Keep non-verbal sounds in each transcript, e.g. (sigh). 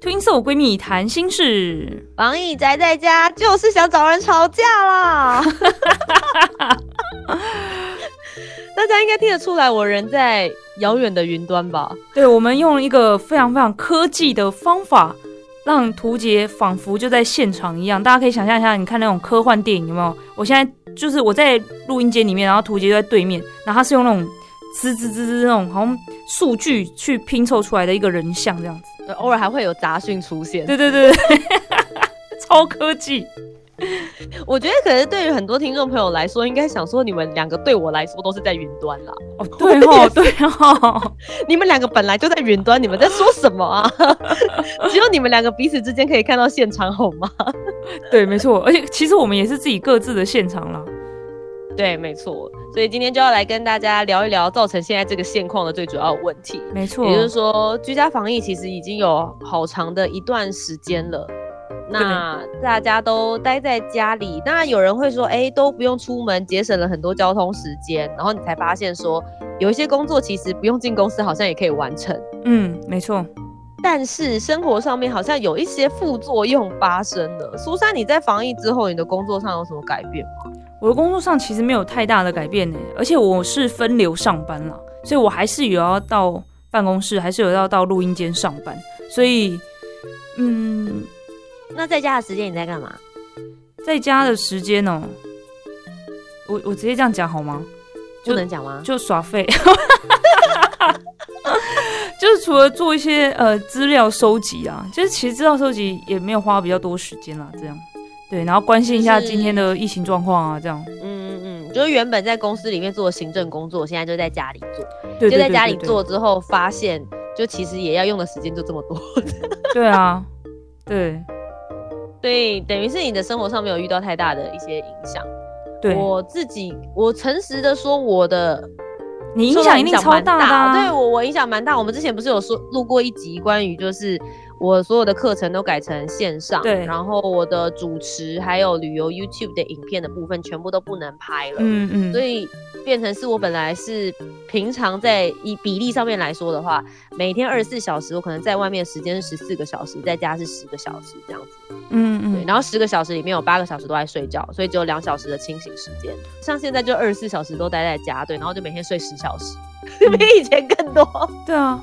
听我闺蜜谈心事，防疫宅在家就是想找人吵架啦。(laughs) 大家应该听得出来，我人在遥远的云端吧？对，我们用一个非常非常科技的方法，让图杰仿佛就在现场一样。大家可以想象一下，你看那种科幻电影有没有？我现在就是我在录音间里面，然后图杰就在对面，然后他是用那种滋滋滋滋那种好像数据去拼凑出来的一个人像这样子。偶尔还会有杂讯出现，对对对对，(laughs) 超科技。我觉得可能对于很多听众朋友来说，应该想说你们两个对我来说都是在云端啦。哦，对哦，对哦，(laughs) 你们两个本来就在云端，你们在说什么啊？(laughs) 只有你们两个彼此之间可以看到现场，好吗？对，没错，而且其实我们也是自己各自的现场啦。对，没错，所以今天就要来跟大家聊一聊造成现在这个现况的最主要问题。没错，也就是说，居家防疫其实已经有好长的一段时间了。那大家都待在家里，那有人会说，哎，都不用出门，节省了很多交通时间。然后你才发现说，有一些工作其实不用进公司，好像也可以完成。嗯，没错。但是生活上面好像有一些副作用发生了。苏珊，你在防疫之后，你的工作上有什么改变吗？我的工作上其实没有太大的改变呢，而且我是分流上班了，所以我还是有要到办公室，还是有要到录音间上班。所以，嗯，那在家的时间你在干嘛？在家的时间哦，我我直接这样讲好吗？不能讲吗？就耍废，(laughs) 就是除了做一些呃资料收集啊，就是其实资料收集也没有花比较多时间啦，这样。对，然后关心一下今天的疫情状况啊，这样。嗯嗯嗯，就是原本在公司里面做行政工作，现在就在家里做。就在家里做之后，发现就其实也要用的时间就这么多。(laughs) 对啊，对，对，等于是你的生活上没有遇到太大的一些影响。对，我自己，我诚实的说，我的你影响一定超大的。对我，我影响蛮大。我们之前不是有说录过一集关于就是。我所有的课程都改成线上，对，然后我的主持还有旅游 YouTube 的影片的部分全部都不能拍了，嗯嗯，所以变成是我本来是平常在以比例上面来说的话，每天二十四小时，我可能在外面时间是十四个小时，在家是十个小时这样子，嗯嗯，对，然后十个小时里面有八个小时都在睡觉，所以只有两小时的清醒时间，像现在就二十四小时都待在家，对，然后就每天睡十小时，(laughs) 比以前更多，对啊。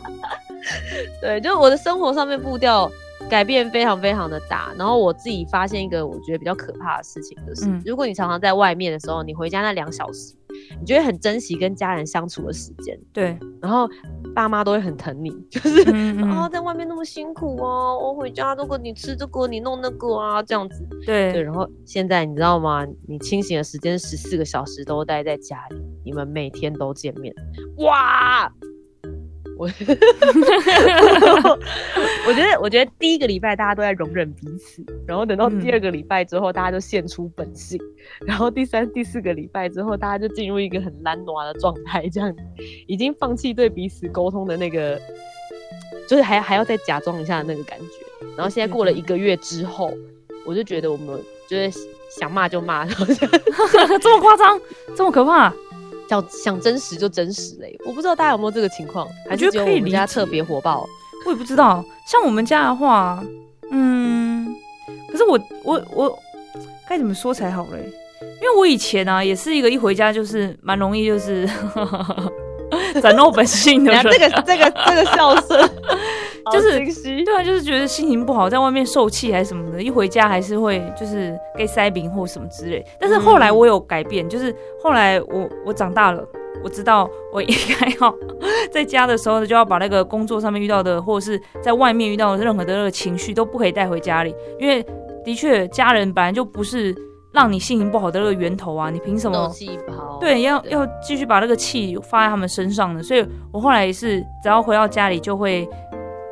(laughs) 对，就我的生活上面步调改变非常非常的大，然后我自己发现一个我觉得比较可怕的事情，就是如果你常常在外面的时候，你回家那两小时，你就会很珍惜跟家人相处的时间，对，然后爸妈都会很疼你，就是啊，在外面那么辛苦哦，我回家如果你吃这个，你弄那个啊，这样子，对对，然后现在你知道吗？你清醒的时间十四个小时都待在家里，你们每天都见面，哇！我，我觉得，我觉得第一个礼拜大家都在容忍彼此，然后等到第二个礼拜之后，大家就现出本性，然后第三、第四个礼拜之后，大家就进入一个很懒惰的状态，这样已经放弃对彼此沟通的那个，就是还还要再假装一下那个感觉。然后现在过了一个月之后，我就觉得我们就是想骂就骂，(laughs) 这么夸张，这么可怕。想想真实就真实嘞，我不知道大家有没有这个情况，还是只有我们家特别火爆？我也不知道。像我们家的话，嗯，可是我我我该怎么说才好嘞？因为我以前啊，也是一个一回家就是蛮容易就是 (laughs) (laughs) 展露本性的人。这个这个这个笑声。(laughs) 就是对啊，就是觉得心情不好，在外面受气还是什么的，一回家还是会就是给塞饼或什么之类。但是后来我有改变，就是后来我我长大了，我知道我应该要在家的时候就要把那个工作上面遇到的，或者是在外面遇到的任何的那个情绪都不可以带回家里，因为的确家人本来就不是让你心情不好的那个源头啊，你凭什么？对，要要继续把那个气发在他们身上的。所以我后来也是，只要回到家里就会。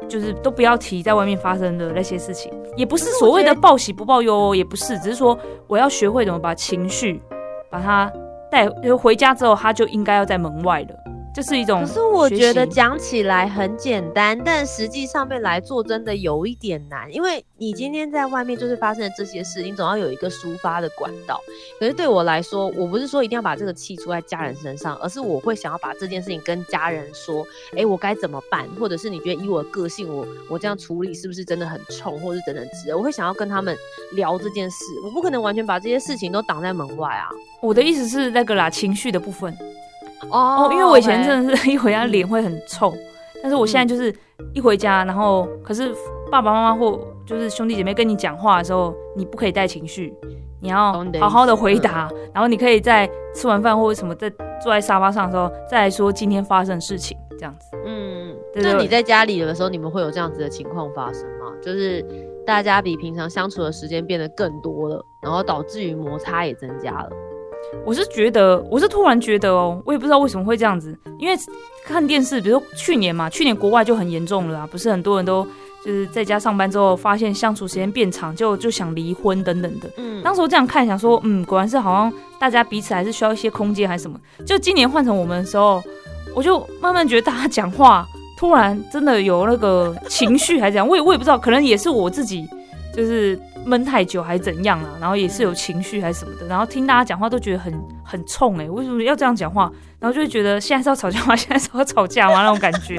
就是都不要提在外面发生的那些事情，也不是所谓的报喜不报忧，也不是，只是说我要学会怎么把情绪把它带，就回家之后他就应该要在门外了。就是一种，可是我觉得讲起来很简单，但实际上面来做真的有一点难，因为你今天在外面就是发生了这些事，你总要有一个抒发的管道。可是对我来说，我不是说一定要把这个气出在家人身上，而是我会想要把这件事情跟家人说，哎，我该怎么办？或者是你觉得以我的个性，我我这样处理是不是真的很冲，或者是等等之类，我会想要跟他们聊这件事。我不可能完全把这些事情都挡在门外啊。我的意思是那个啦，情绪的部分。哦，因为我以前真的是 (laughs) 一回家脸会很臭，但是我现在就是一回家，然后可是爸爸妈妈或就是兄弟姐妹跟你讲话的时候，你不可以带情绪，你要好好的回答，然后你可以在吃完饭或者什么在坐在沙发上的时候再来说今天发生的事情，这样子。嗯，那你在家里的时候，你们会有这样子的情况发生吗？就是大家比平常相处的时间变得更多了，然后导致于摩擦也增加了。我是觉得，我是突然觉得哦，我也不知道为什么会这样子，因为看电视，比如说去年嘛，去年国外就很严重了啊，不是很多人都就是在家上班之后，发现相处时间变长，就就想离婚等等的。嗯，当时我这样看，想说，嗯，果然是好像大家彼此还是需要一些空间还是什么。就今年换成我们的时候，我就慢慢觉得大家讲话突然真的有那个情绪还是怎样，我也我也不知道，可能也是我自己就是。闷太久还是怎样啊？然后也是有情绪还是什么的，然后听大家讲话都觉得很很冲哎，为什么要这样讲话？然后就会觉得现在是要吵架吗？(laughs) 现在是要吵架吗？那种感觉，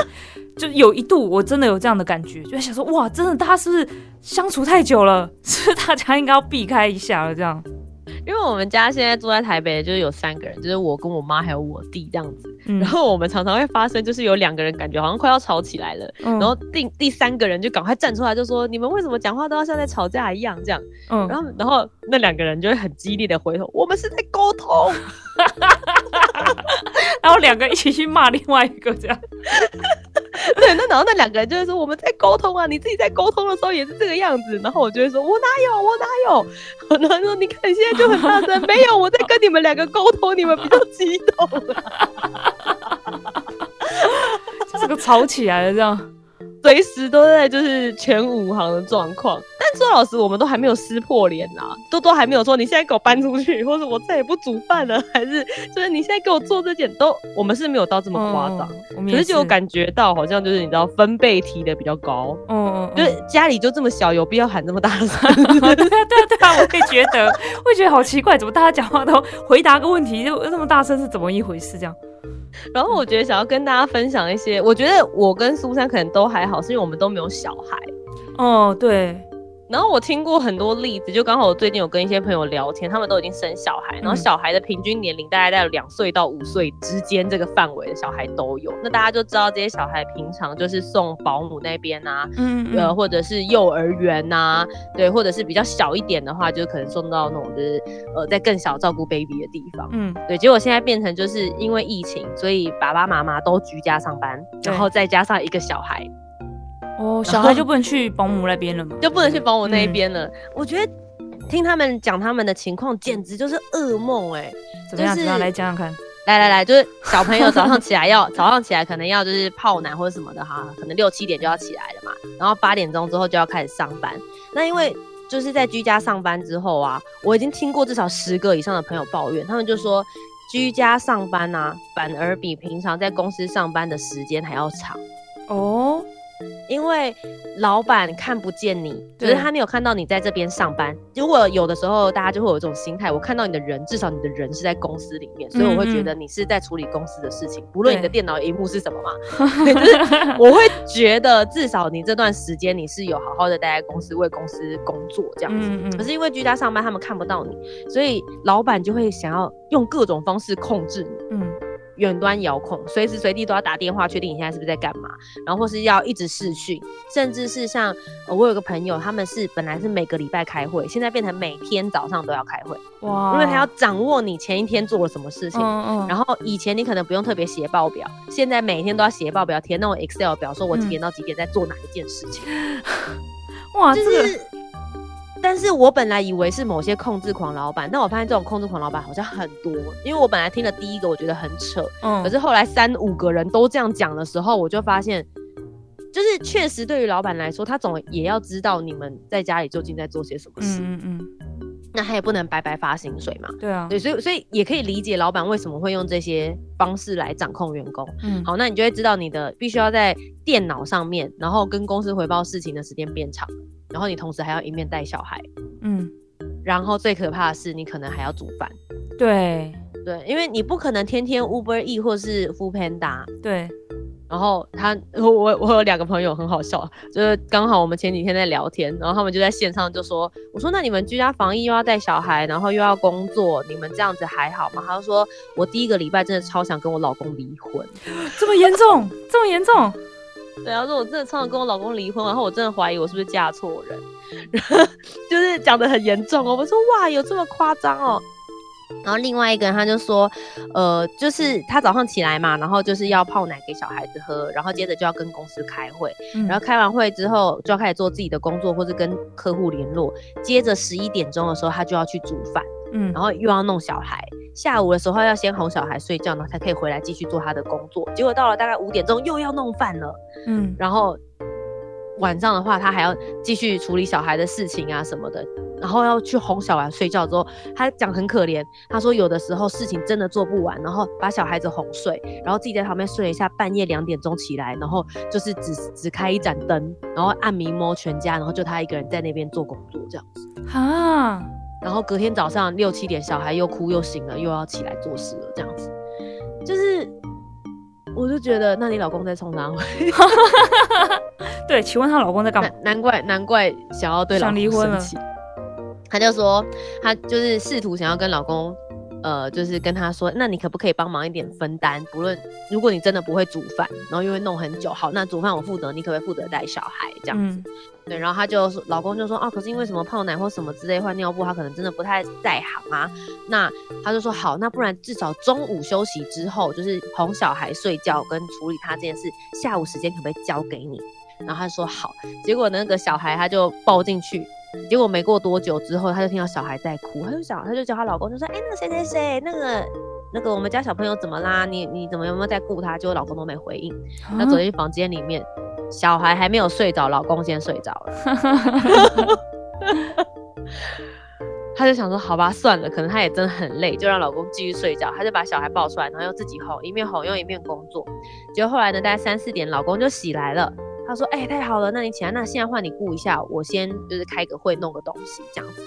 就有一度我真的有这样的感觉，就在想说哇，真的大家是不是相处太久了？是不是大家应该要避开一下了？这样。因为我们家现在住在台北，就是有三个人，就是我跟我妈还有我弟这样子。然后我们常常会发生，就是有两个人感觉好像快要吵起来了，然后第第三个人就赶快站出来，就说你们为什么讲话都要像在吵架一样这样？嗯，然后然后那两个人就会很激烈的回头，我们是在沟通，(laughs) 然后两个一起去骂另外一个这样。(laughs) (laughs) 对，那然后那两个人就会说我们在沟通啊，你自己在沟通的时候也是这个样子。然后我就会说，我哪有，我哪有。(laughs) 然后说你看现在就很大声，没有，我在跟你们两个沟通，你们比较激动。了，就是个吵起来了这样。随时都在就是全武行的状况，但周老师，我们都还没有撕破脸呐，都都还没有说你现在给我搬出去，或者我再也不煮饭了，还是就是你现在给我做这件，都我们是没有到这么夸张，可是就有感觉到好像就是你知道分贝提的比较高，嗯，就是家里就这么小，有必要喊这么大声？(laughs) (laughs) 对对对啊，我也觉得，会觉得好奇怪，怎么大家讲话都回答个问题就那么大声，是怎么一回事？这样。然后我觉得想要跟大家分享一些，我觉得我跟苏珊可能都还好，是因为我们都没有小孩。哦，对。然后我听过很多例子，就刚好我最近有跟一些朋友聊天，他们都已经生小孩，然后小孩的平均年龄大概在两岁到五岁之间这个范围的小孩都有。那大家就知道这些小孩平常就是送保姆那边啊，嗯，呃，或者是幼儿园呐，对，或者是比较小一点的话，就可能送到那种就是呃在更小照顾 baby 的地方，嗯，对。结果现在变成就是因为疫情，所以爸爸妈妈都居家上班，然后再加上一个小孩。哦，小孩就不能去保姆那边了吗？就不能去保姆那一边了。我觉得听他们讲他们的情况，简直就是噩梦哎！怎么样？来讲讲看。来来来，就是小朋友早上起来要 (laughs) 早上起来可能要就是泡奶或者什么的哈，可能六七点就要起来了嘛，然后八点钟之后就要开始上班。那因为就是在居家上班之后啊，我已经听过至少十个以上的朋友抱怨，他们就说居家上班啊，反而比平常在公司上班的时间还要长哦。因为老板看不见你，只是他没有看到你在这边上班。如果有的时候大家就会有这种心态，我看到你的人，至少你的人是在公司里面，所以我会觉得你是在处理公司的事情，不论你的电脑荧幕是什么嘛。(laughs) 就是我会觉得至少你这段时间你是有好好的待在公司为公司工作这样子。可是因为居家上班，他们看不到你，所以老板就会想要用各种方式控制你。嗯。远端遥控，随时随地都要打电话确定你现在是不是在干嘛，然后或是要一直视讯，甚至是像我有个朋友，他们是本来是每个礼拜开会，现在变成每天早上都要开会，哇！因为他要掌握你前一天做了什么事情，然后以前你可能不用特别写报表，现在每天都要写报表，填那种 Excel 表，说我几点到几点在做哪一件事情，(laughs) 哇，这个。但是我本来以为是某些控制狂老板，但我发现这种控制狂老板好像很多，因为我本来听了第一个，我觉得很扯，嗯，可是后来三五个人都这样讲的时候，我就发现就是确实对于老板来说，他总也要知道你们在家里究竟在做些什么事。嗯嗯。那他也不能白白发薪水嘛？对啊。对，所以所以也可以理解老板为什么会用这些方式来掌控员工。嗯。好，那你就会知道你的必须要在电脑上面，然后跟公司回报事情的时间变长，然后你同时还要一面带小孩。嗯。然后最可怕的是，你可能还要煮饭。对。对，因为你不可能天天 Uber E 或是 Food Panda。对。然后他，我我有两个朋友很好笑，就是刚好我们前几天在聊天，然后他们就在线上就说，我说那你们居家防疫又要带小孩，然后又要工作，你们这样子还好吗？他就说我第一个礼拜真的超想跟我老公离婚，(gasps) 这么严重，这么严重？对啊，说我真的超想跟我老公离婚，然后我真的怀疑我是不是嫁错人，(laughs) 然后就是讲的很严重哦。我说哇，有这么夸张哦？然后另外一个人他就说，呃，就是他早上起来嘛，然后就是要泡奶给小孩子喝，然后接着就要跟公司开会，然后开完会之后就要开始做自己的工作或者跟客户联络，接着十一点钟的时候他就要去煮饭，嗯，然后又要弄小孩，下午的时候要先哄小孩睡觉，然后才可以回来继续做他的工作，结果到了大概五点钟又要弄饭了，嗯，然后晚上的话他还要继续处理小孩的事情啊什么的。然后要去哄小孩睡觉之后，他讲很可怜。他说有的时候事情真的做不完，然后把小孩子哄睡，然后自己在旁边睡了一下，半夜两点钟起来，然后就是只只开一盏灯，然后暗迷摸全家，然后就他一个人在那边做工作这样子。啊！然后隔天早上六七点，小孩又哭又醒了，又要起来做事了这样子。就是，我就觉得，那你老公在冲哪回？(laughs) 对，请问她老公在干嘛？难怪难怪想要对老公生气。他就说，他就是试图想要跟老公，呃，就是跟他说，那你可不可以帮忙一点分担？不论如果你真的不会煮饭，然后又会弄很久，好，那煮饭我负责，你可不可以负责带小孩这样子？对，然后他就说，老公就说，啊，可是因为什么泡奶或什么之类换尿布，他可能真的不太在行啊。那他就说，好，那不然至少中午休息之后，就是哄小孩睡觉跟处理他这件事，下午时间可不可以交给你？然后他说好，结果那个小孩他就抱进去。结果没过多久之后，他就听到小孩在哭，他就想，他就叫她老公，就说：“哎，那个谁谁谁，那个那个我们家小朋友怎么啦？你你怎么有没有在顾他？”结果老公都没回应。他走进房间里面，小孩还没有睡着，老公先睡着了。(laughs) 他就想说：“好吧，算了，可能他也真的很累，就让老公继续睡觉。”他就把小孩抱出来，然后又自己哄，一面哄又一面工作。结果后来呢，大概三四点，老公就醒来了。他说：“哎，太好了，那你起来，那现在换你顾一下，我先就是开个会，弄个东西这样子。”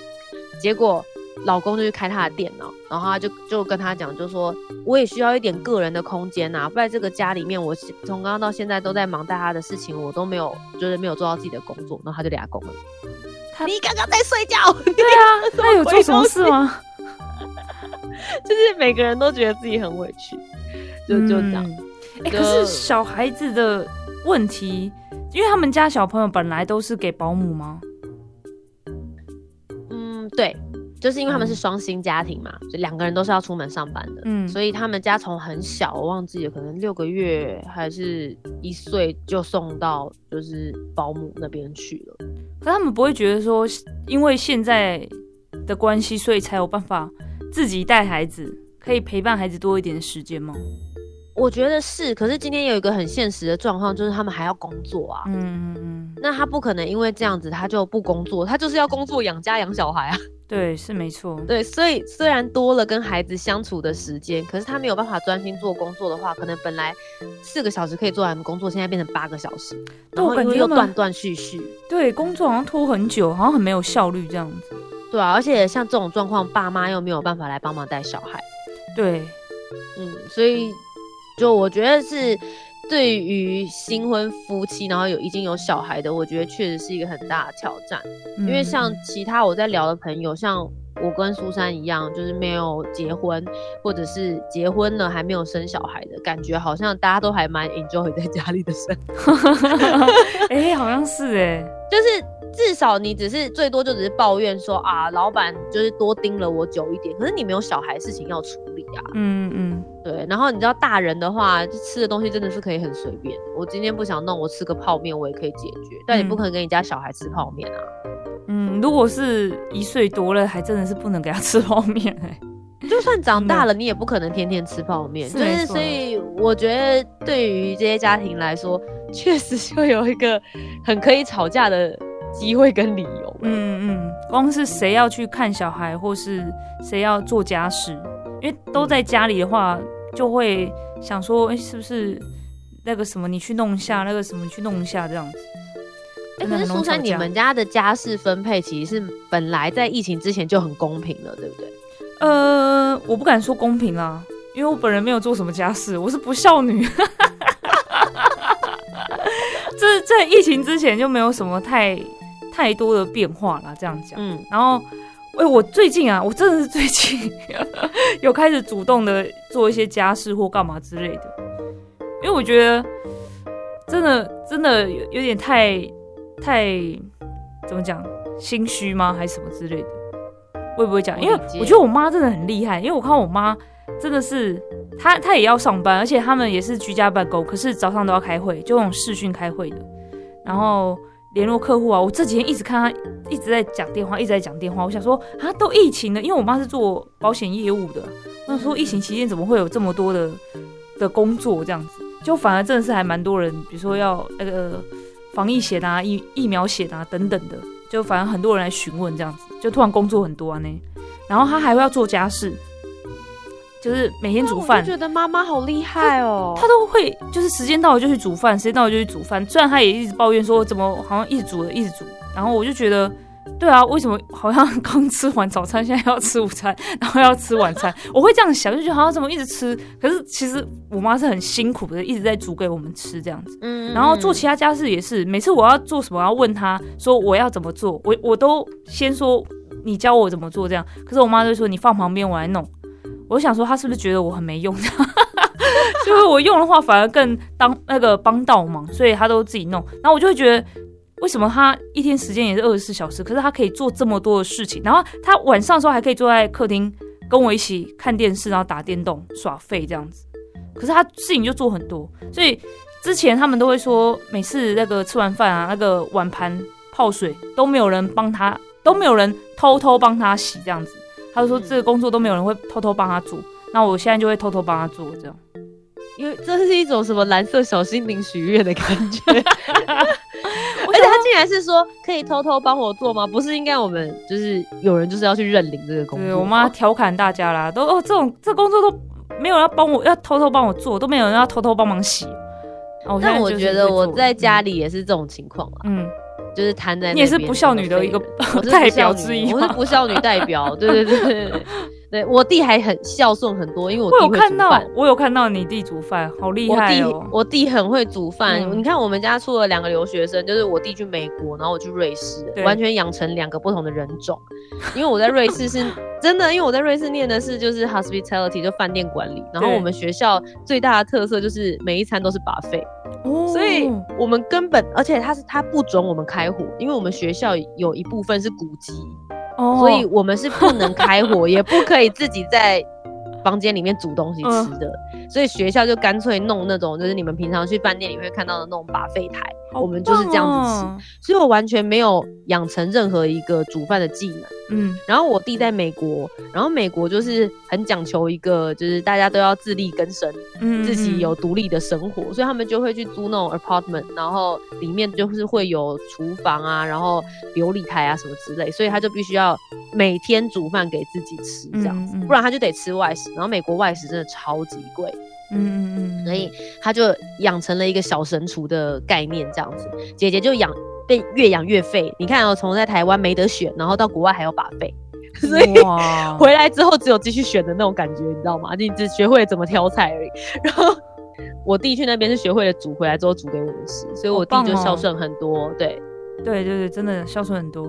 结果老公就去开他的电脑，然后他就就跟他讲，就说：“我也需要一点个人的空间呐，不然这个家里面，我从刚刚到现在都在忙带他的事情，我都没有就是没有做到自己的工作。”然后他就俩工了。你刚刚在睡觉？对啊，他有做什么事吗？(laughs) 就是每个人都觉得自己很委屈，就就这样。哎，可是小孩子的问题。因为他们家小朋友本来都是给保姆吗？嗯，对，就是因为他们是双薪家庭嘛，就两个人都是要出门上班的，嗯，所以他们家从很小，我忘记了，可能六个月还是一岁就送到就是保姆那边去了。可他们不会觉得说，因为现在的关系，所以才有办法自己带孩子，可以陪伴孩子多一点时间吗？我觉得是，可是今天有一个很现实的状况，就是他们还要工作啊。嗯嗯嗯。那他不可能因为这样子他就不工作，他就是要工作养家养小孩啊。对，是没错。(laughs) 对，所以虽然多了跟孩子相处的时间，可是他没有办法专心做工作的话，可能本来四个小时可以做完的工作，现在变成八个小时，然后又断断续续。对，工作好像拖很久，好像很没有效率这样子。对啊，而且像这种状况，爸妈又没有办法来帮忙带小孩。对，嗯，所以。就我觉得是对于新婚夫妻，然后有已经有小孩的，我觉得确实是一个很大的挑战。因为像其他我在聊的朋友，像我跟苏珊一样，就是没有结婚，或者是结婚了还没有生小孩的感觉，好像大家都还蛮 enjoy 在家里的生活。(laughs) 哎，好像是哎，就是。至少你只是最多就只是抱怨说啊，老板就是多盯了我久一点。可是你没有小孩事情要处理啊。嗯嗯，对。然后你知道大人的话，就吃的东西真的是可以很随便。我今天不想弄，我吃个泡面我也可以解决。但你不可能给你家小孩吃泡面啊。嗯，如果是一岁多了，还真的是不能给他吃泡面哎。就算长大了，你也不可能天天吃泡面。就是所以我觉得对于这些家庭来说。确实就有一个很可以吵架的机会跟理由。嗯嗯，光是谁要去看小孩，或是谁要做家事，因为都在家里的话，就会想说，哎，是不是那个什么你去弄一下，那个什么去弄一下这样子。哎，可是苏珊，你们家的家事分配其实是本来在疫情之前就很公平了，对不对？呃，我不敢说公平啦，因为我本人没有做什么家事，我是不孝女。(laughs) 这在疫情之前就没有什么太太多的变化啦，这样讲。嗯，然后，哎，我最近啊，我真的是最近 (laughs) 有开始主动的做一些家事或干嘛之类的，因为我觉得真的真的有有点太太怎么讲心虚吗，还是什么之类的？会不会讲？因为我觉得我妈真的很厉害，因为我看我妈真的是。她她也要上班，而且他们也是居家办公，可是早上都要开会，就用视讯开会的，然后联络客户啊。我这几天一直看他一直在讲电话，一直在讲电话。我想说啊，都疫情了，因为我妈是做保险业务的，那说疫情期间怎么会有这么多的的工作这样子？就反而真的是还蛮多人，比如说要那个防疫险啊、疫疫苗险啊等等的，就反而很多人来询问这样子，就突然工作很多啊呢。然后他还会要做家事。就是每天煮饭，觉得妈妈好厉害哦。她都会，就是时间到了就去煮饭，时间到了就去煮饭。虽然她也一直抱怨说，怎么好像一直煮了，一直煮。然后我就觉得，对啊，为什么好像刚吃完早餐，现在要吃午餐，(laughs) 然后要吃晚餐？我会这样想，就觉得好像怎么一直吃。可是其实我妈是很辛苦的，一直在煮给我们吃这样子。嗯。然后做其他家事也是，每次我要做什么，要问她说我要怎么做，我我都先说你教我怎么做这样。可是我妈就说你放旁边，我来弄。我想说，他是不是觉得我很没用？(laughs) 就是我用的话，反而更当那个帮倒忙，所以他都自己弄。然后我就会觉得，为什么他一天时间也是二十四小时，可是他可以做这么多的事情？然后他晚上的时候还可以坐在客厅跟我一起看电视，然后打电动耍废这样子。可是他事情就做很多，所以之前他们都会说，每次那个吃完饭啊，那个碗盘泡水都没有人帮他，都没有人偷偷帮他洗这样子。他说：“这个工作都没有人会偷偷帮他做，那我现在就会偷偷帮他做，这样，因为这是一种什么蓝色小心灵许愿的感觉。(laughs) 而且他竟然是说可以偷偷帮我做吗？不是应该我们就是有人就是要去认领这个工作？我妈调侃大家啦，都哦这种这工作都没有人要帮我，要偷偷帮我做，都没有人要偷偷帮忙洗。但我觉得我在家里也是这种情况啊。嗯。”就是瘫在那，你也是不孝女的一个 (laughs) 代表之一，我是不孝女代表，对对对对，对我弟还很孝顺很多，因为我弟会煮饭，我有看到你弟煮饭，好厉害哦！我弟很会煮饭，你看我们家出了两个留学生，就是我弟去美国，然后我去瑞士，完全养成两个不同的人种，因为我在瑞士是 (laughs) 真的，因为我在瑞士念的是就是 hospitality 就饭店管理，然后我们学校最大的特色就是每一餐都是 buffet。所以，我们根本，而且他是他不准我们开火，因为我们学校有一部分是古籍，所以我们是不能开火，(laughs) 也不可以自己在房间里面煮东西吃的。所以学校就干脆弄那种，就是你们平常去饭店里面看到的那种把废台。我们就是这样子吃，所以我完全没有养成任何一个煮饭的技能。嗯，然后我弟在美国，然后美国就是很讲求一个，就是大家都要自力更生，嗯，自己有独立的生活，所以他们就会去租那种 apartment，然后里面就是会有厨房啊，然后琉璃台啊什么之类，所以他就必须要每天煮饭给自己吃这样子，不然他就得吃外食。然后美国外食真的超级贵。嗯嗯嗯，所以他就养成了一个小神厨的概念，这样子。姐姐就养被越养越废。你看哦，从在台湾没得选，然后到国外还要把费，(laughs) 所以回来之后只有继续选的那种感觉，你知道吗？你只学会了怎么挑菜而已。(laughs) 然后我弟去那边是学会了煮，回来之后煮给我们吃，所以我弟就孝顺很多。对，对对对，真的孝顺很多。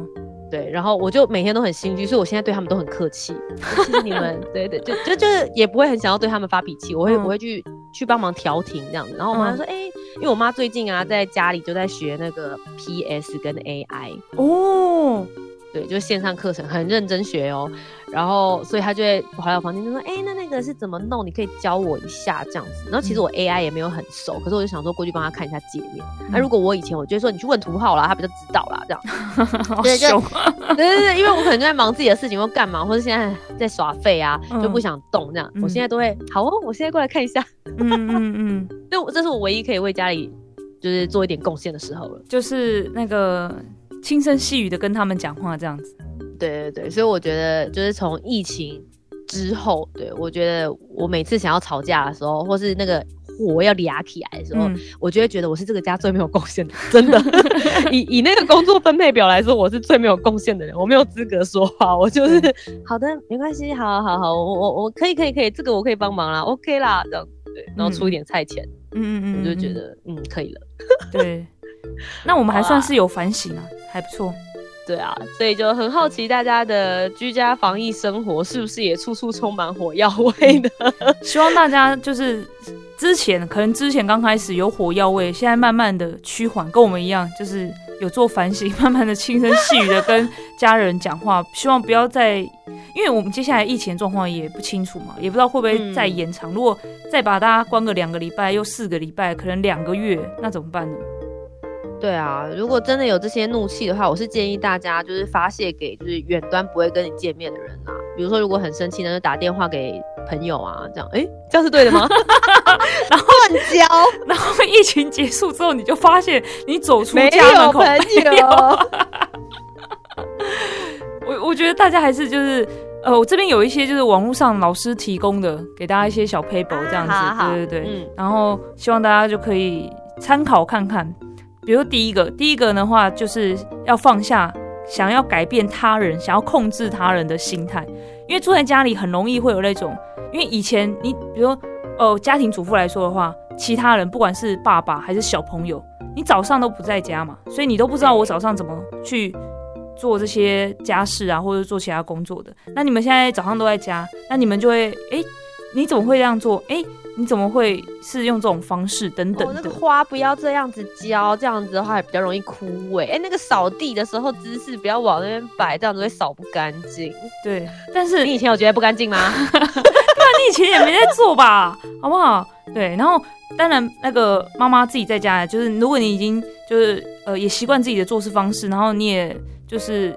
对，然后我就每天都很心虚，所以我现在对他们都很客气。(laughs) 谢谢你们，对对，就就就是也不会很想要对他们发脾气，我会我会去去帮忙调停这样子。然后我妈说，哎，因为我妈最近啊在家里就在学那个 PS 跟 AI 哦。对，就线上课程很认真学哦，然后所以他就会跑到房间就说：“哎，那那个是怎么弄？你可以教我一下这样子。”然后其实我 AI 也没有很熟，可是我就想说过去帮他看一下界面。那如果我以前，我就说你去问图号啦，他比较知道啦，这样。(laughs) 对，就对对对，因为我可能就在忙自己的事情或干嘛，或者现在在耍废啊，就不想动这样。我现在都会好哦，我现在过来看一下。嗯嗯嗯，(laughs) 这这是我唯一可以为家里。就是做一点贡献的时候了，就是那个轻声细语的跟他们讲话这样子。对对对，所以我觉得就是从疫情之后，对我觉得我每次想要吵架的时候，或是那个火要俩起来的时候，我就会觉得我是这个家最没有贡献的，真的。(laughs) (laughs) 以以那个工作分配表来说，我是最没有贡献的人，我没有资格说话，我就是好的，没关系，好好好，我我我可以可以可以，这个我可以帮忙啦，OK 啦，这样对，然后出一点菜钱，嗯嗯嗯，我就觉得嗯可以了。(laughs) 对，那我们还算是有反省啊，还不错。对啊，所以就很好奇大家的居家防疫生活是不是也处处充满火药味呢？希望大家就是之前可能之前刚开始有火药味，现在慢慢的趋缓，跟我们一样，就是有做反省，慢慢的轻声细语的跟家人讲话，希望不要再，因为我们接下来疫情状况也不清楚嘛，也不知道会不会再延长。如果再把大家关个两个礼拜，又四个礼拜，可能两个月，那怎么办呢？对啊，如果真的有这些怒气的话，我是建议大家就是发泄给就是远端不会跟你见面的人啊。比如说，如果很生气呢，就打电话给朋友啊，这样，哎，这样是对的吗？(laughs) 然后乱交，(laughs) 然后疫情结束之后，你就发现你走出家门口，朋友。我我觉得大家还是就是呃，我这边有一些就是网络上老师提供的，给大家一些小 paper 这样子，对对对，嗯，然后希望大家就可以参考看看。比如第一个，第一个的话就是要放下想要改变他人、想要控制他人的心态，因为住在家里很容易会有那种，因为以前你比如说哦，家庭主妇来说的话，其他人不管是爸爸还是小朋友，你早上都不在家嘛，所以你都不知道我早上怎么去做这些家事啊，或者做其他工作的。那你们现在早上都在家，那你们就会哎，你怎么会这样做？哎。你怎么会是用这种方式等等的？那个花不要这样子浇，这样子的话也比较容易枯萎。哎，那个扫地的时候姿势不要往那边摆，这样子会扫不干净。对，但是你以前有觉得不干净吗？(laughs) 对啊，你以前也没在做吧？(laughs) 好不好？对，然后当然那个妈妈自己在家，就是如果你已经就是呃也习惯自己的做事方式，然后你也就是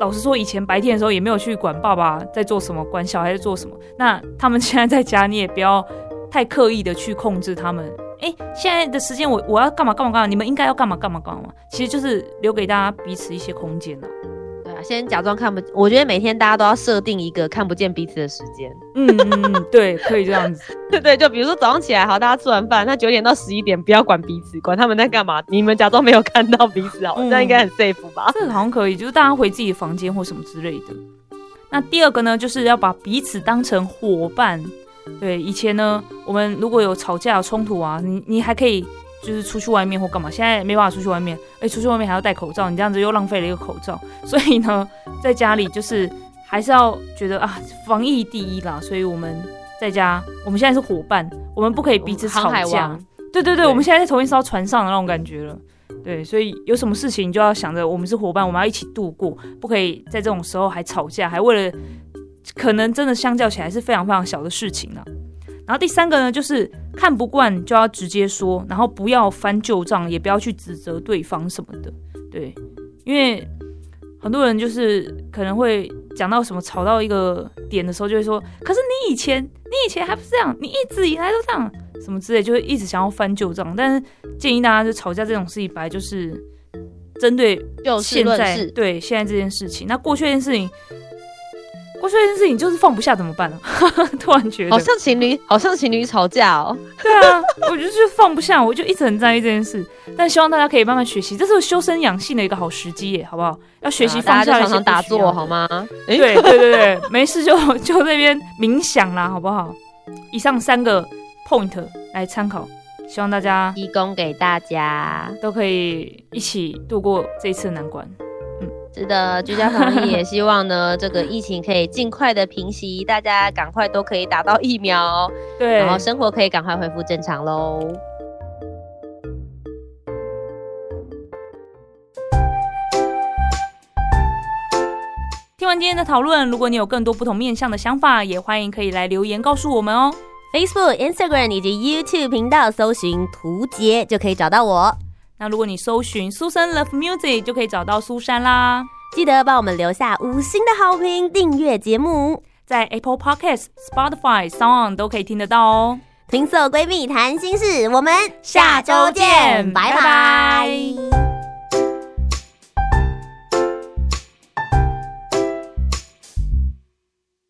老实说，以前白天的时候也没有去管爸爸在做什么，管小孩在做什么。那他们现在在家，你也不要。太刻意的去控制他们，哎，现在的时间我我要干嘛干嘛干嘛，你们应该要干嘛干嘛干嘛，其实就是留给大家彼此一些空间了。对啊，先假装看不，我觉得每天大家都要设定一个看不见彼此的时间。嗯嗯，对，可以这样子。对 (laughs) 对，就比如说早上起来，好，大家吃完饭，那九点到十一点不要管彼此，管他们在干嘛，你们假装没有看到彼此，好，这样应该很 safe 吧？这个好像可以，就是大家回自己的房间或什么之类的。那第二个呢，就是要把彼此当成伙伴。对，以前呢，我们如果有吵架、有冲突啊，你你还可以就是出去外面或干嘛，现在没办法出去外面，哎，出去外面还要戴口罩，你这样子又浪费了一个口罩，所以呢，在家里就是还是要觉得啊，防疫第一啦，所以我们在家，我们现在是伙伴，我们不可以彼此吵架。对对对，我们现在在同一艘船上的那种感觉了。对，所以有什么事情就要想着我们是伙伴，我们要一起度过，不可以在这种时候还吵架，还为了。可能真的相较起来是非常非常小的事情了。然后第三个呢，就是看不惯就要直接说，然后不要翻旧账，也不要去指责对方什么的。对，因为很多人就是可能会讲到什么吵到一个点的时候，就会说：“可是你以前，你以前还不是这样，你一直以来都这样，什么之类，就会一直想要翻旧账。”但是建议大家，就吵架这种事情，本来就是针对现在对现在这件事情。那过去这件事情。我说这件事情就是放不下，怎么办呢？(laughs) 突然觉得好像情侣，好像情侣吵架哦。对啊，我就放不下，我就一直很在意这件事。但希望大家可以慢慢学习，这是修身养性的一个好时机耶，好不好？要学习放下，常常打坐好吗？对对对对，没事就就那边冥想啦，好不好？以上三个 point 来参考，希望大家提供给大家，都可以一起度过这一次难关。是的，居家防疫也希望呢，这个疫情可以尽快的平息，大家赶快都可以打到疫苗，对，然后生活可以赶快恢复正常喽。听完今天的讨论，如果你有更多不同面向的想法，也欢迎可以来留言告诉我们哦。Facebook、Instagram 以及 YouTube 频道搜寻图杰就可以找到我。那如果你搜寻苏珊 Love Music，就可以找到苏珊啦。记得帮我们留下五星的好评，订阅节目，在 Apple Podcasts、Spotify、Sound 都可以听得到哦。听色闺蜜谈心事，我们下周见，拜拜。